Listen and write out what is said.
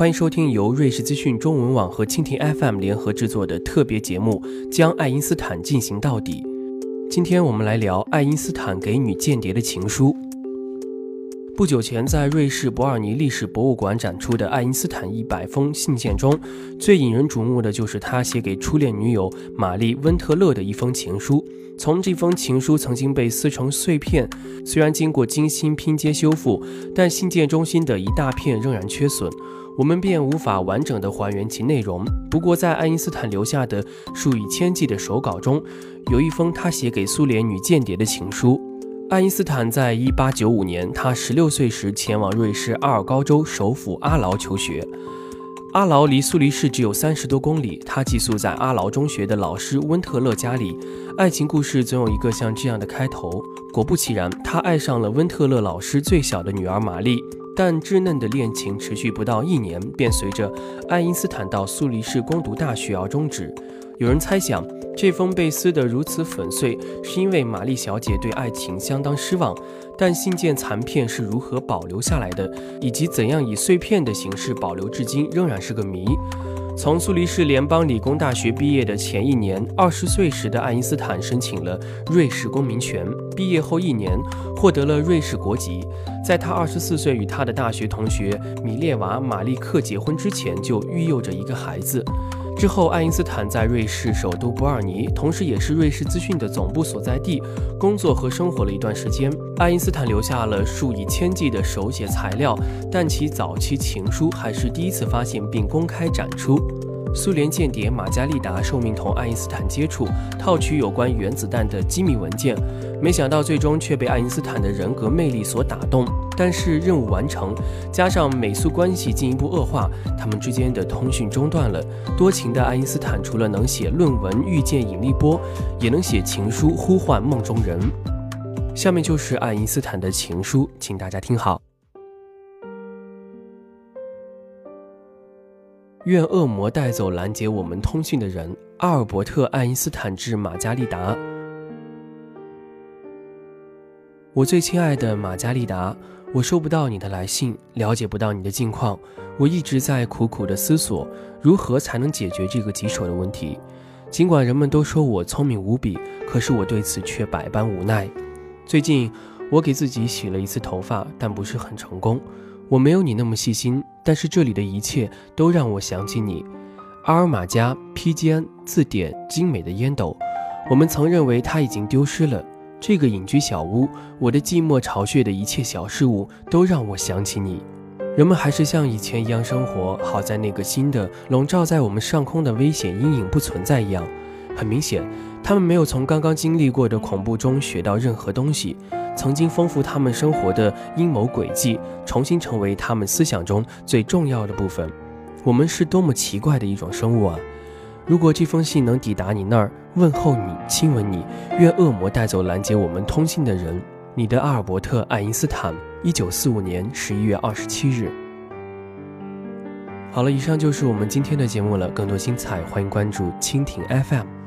欢迎收听由瑞士资讯中文网和蜻蜓 FM 联合制作的特别节目《将爱因斯坦进行到底》。今天我们来聊爱因斯坦给女间谍的情书。不久前，在瑞士伯尔尼历史博物馆展出的爱因斯坦一百封信件中，最引人瞩目的就是他写给初恋女友玛丽·温特勒的一封情书。从这封情书曾经被撕成碎片，虽然经过精心拼接修复，但信件中心的一大片仍然缺损，我们便无法完整的还原其内容。不过，在爱因斯坦留下的数以千计的手稿中，有一封他写给苏联女间谍的情书。爱因斯坦在一八九五年，他十六岁时前往瑞士阿尔高州首府阿劳求学。阿劳离苏黎世只有三十多公里。他寄宿在阿劳中学的老师温特勒家里。爱情故事总有一个像这样的开头。果不其然，他爱上了温特勒老师最小的女儿玛丽。但稚嫩的恋情持续不到一年，便随着爱因斯坦到苏黎世攻读大学而终止。有人猜想。这封被撕得如此粉碎，是因为玛丽小姐对爱情相当失望。但信件残片是如何保留下来的，以及怎样以碎片的形式保留至今，仍然是个谜。从苏黎世联邦理工大学毕业的前一年，二十岁时的爱因斯坦申请了瑞士公民权。毕业后一年，获得了瑞士国籍。在他二十四岁与他的大学同学米列娃·马利克结婚之前，就育有着一个孩子。之后，爱因斯坦在瑞士首都伯尔尼，同时也是瑞士资讯的总部所在地，工作和生活了一段时间。爱因斯坦留下了数以千计的手写材料，但其早期情书还是第一次发现并公开展出。苏联间谍马加丽达受命同爱因斯坦接触，套取有关原子弹的机密文件，没想到最终却被爱因斯坦的人格魅力所打动。但是任务完成，加上美苏关系进一步恶化，他们之间的通讯中断了。多情的爱因斯坦除了能写论文预见引力波，也能写情书呼唤梦中人。下面就是爱因斯坦的情书，请大家听好。愿恶魔带走拦截我们通讯的人。阿尔伯特·爱因斯坦致玛加丽达。我最亲爱的玛加丽达，我收不到你的来信，了解不到你的近况。我一直在苦苦的思索，如何才能解决这个棘手的问题。尽管人们都说我聪明无比，可是我对此却百般无奈。最近，我给自己洗了一次头发，但不是很成功。我没有你那么细心，但是这里的一切都让我想起你。阿尔玛加披肩字典精美的烟斗，我们曾认为它已经丢失了。这个隐居小屋，我的寂寞巢穴的一切小事物都让我想起你。人们还是像以前一样生活，好在那个新的笼罩在我们上空的危险阴影不存在一样。很明显，他们没有从刚刚经历过的恐怖中学到任何东西。曾经丰富他们生活的阴谋诡计，重新成为他们思想中最重要的部分。我们是多么奇怪的一种生物啊！如果这封信能抵达你那儿，问候你，亲吻你，愿恶魔带走拦截我们通信的人。你的阿尔伯特·爱因斯坦，一九四五年十一月二十七日。好了，以上就是我们今天的节目了。更多精彩，欢迎关注蜻蜓 FM。